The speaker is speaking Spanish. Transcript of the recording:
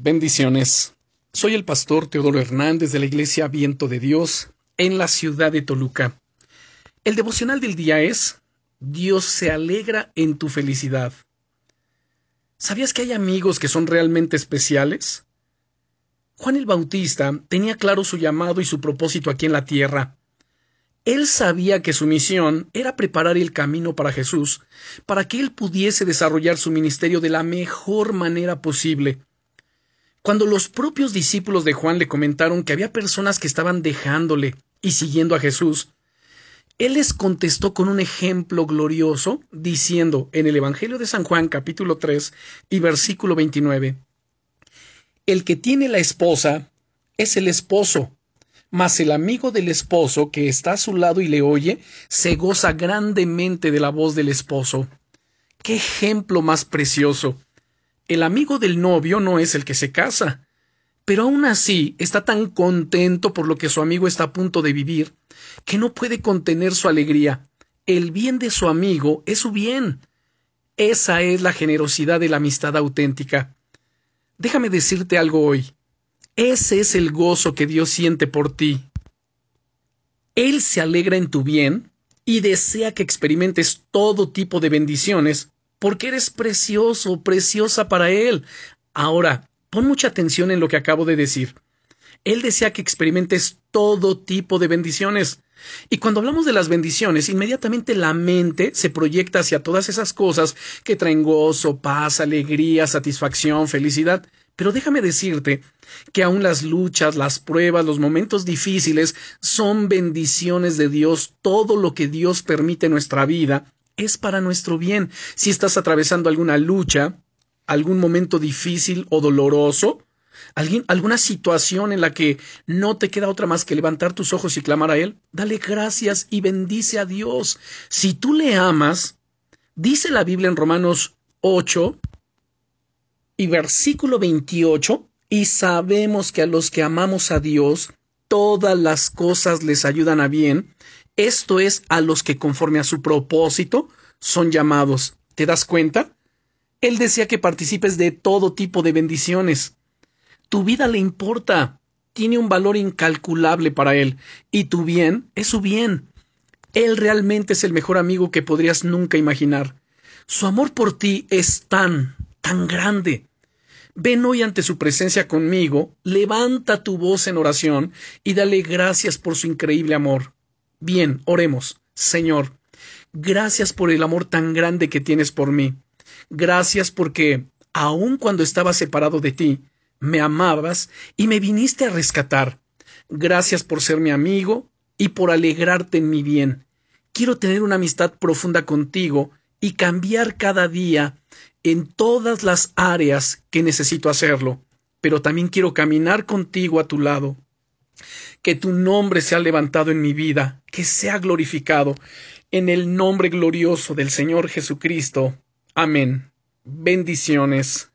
Bendiciones. Soy el pastor Teodoro Hernández de la Iglesia Viento de Dios en la ciudad de Toluca. El devocional del día es Dios se alegra en tu felicidad. ¿Sabías que hay amigos que son realmente especiales? Juan el Bautista tenía claro su llamado y su propósito aquí en la tierra. Él sabía que su misión era preparar el camino para Jesús, para que él pudiese desarrollar su ministerio de la mejor manera posible cuando los propios discípulos de Juan le comentaron que había personas que estaban dejándole y siguiendo a Jesús, él les contestó con un ejemplo glorioso, diciendo en el Evangelio de San Juan capítulo 3 y versículo 29, El que tiene la esposa es el esposo, mas el amigo del esposo que está a su lado y le oye, se goza grandemente de la voz del esposo. ¡Qué ejemplo más precioso! El amigo del novio no es el que se casa, pero aún así está tan contento por lo que su amigo está a punto de vivir, que no puede contener su alegría. El bien de su amigo es su bien. Esa es la generosidad de la amistad auténtica. Déjame decirte algo hoy. Ese es el gozo que Dios siente por ti. Él se alegra en tu bien y desea que experimentes todo tipo de bendiciones porque eres precioso, preciosa para Él. Ahora, pon mucha atención en lo que acabo de decir. Él desea que experimentes todo tipo de bendiciones. Y cuando hablamos de las bendiciones, inmediatamente la mente se proyecta hacia todas esas cosas que traen gozo, paz, alegría, satisfacción, felicidad. Pero déjame decirte que aun las luchas, las pruebas, los momentos difíciles son bendiciones de Dios. Todo lo que Dios permite en nuestra vida es para nuestro bien. Si estás atravesando alguna lucha, algún momento difícil o doloroso, alguien, alguna situación en la que no te queda otra más que levantar tus ojos y clamar a Él, dale gracias y bendice a Dios. Si tú le amas, dice la Biblia en Romanos 8 y versículo 28, y sabemos que a los que amamos a Dios, todas las cosas les ayudan a bien, esto es a los que conforme a su propósito son llamados. ¿Te das cuenta? Él desea que participes de todo tipo de bendiciones. Tu vida le importa, tiene un valor incalculable para él, y tu bien es su bien. Él realmente es el mejor amigo que podrías nunca imaginar. Su amor por ti es tan, tan grande. Ven hoy ante su presencia conmigo, levanta tu voz en oración y dale gracias por su increíble amor. Bien, oremos. Señor, gracias por el amor tan grande que tienes por mí. Gracias porque, aun cuando estaba separado de ti, me amabas y me viniste a rescatar. Gracias por ser mi amigo y por alegrarte en mi bien. Quiero tener una amistad profunda contigo y cambiar cada día en todas las áreas que necesito hacerlo, pero también quiero caminar contigo a tu lado que tu nombre sea levantado en mi vida, que sea glorificado, en el nombre glorioso del Señor Jesucristo. Amén. Bendiciones.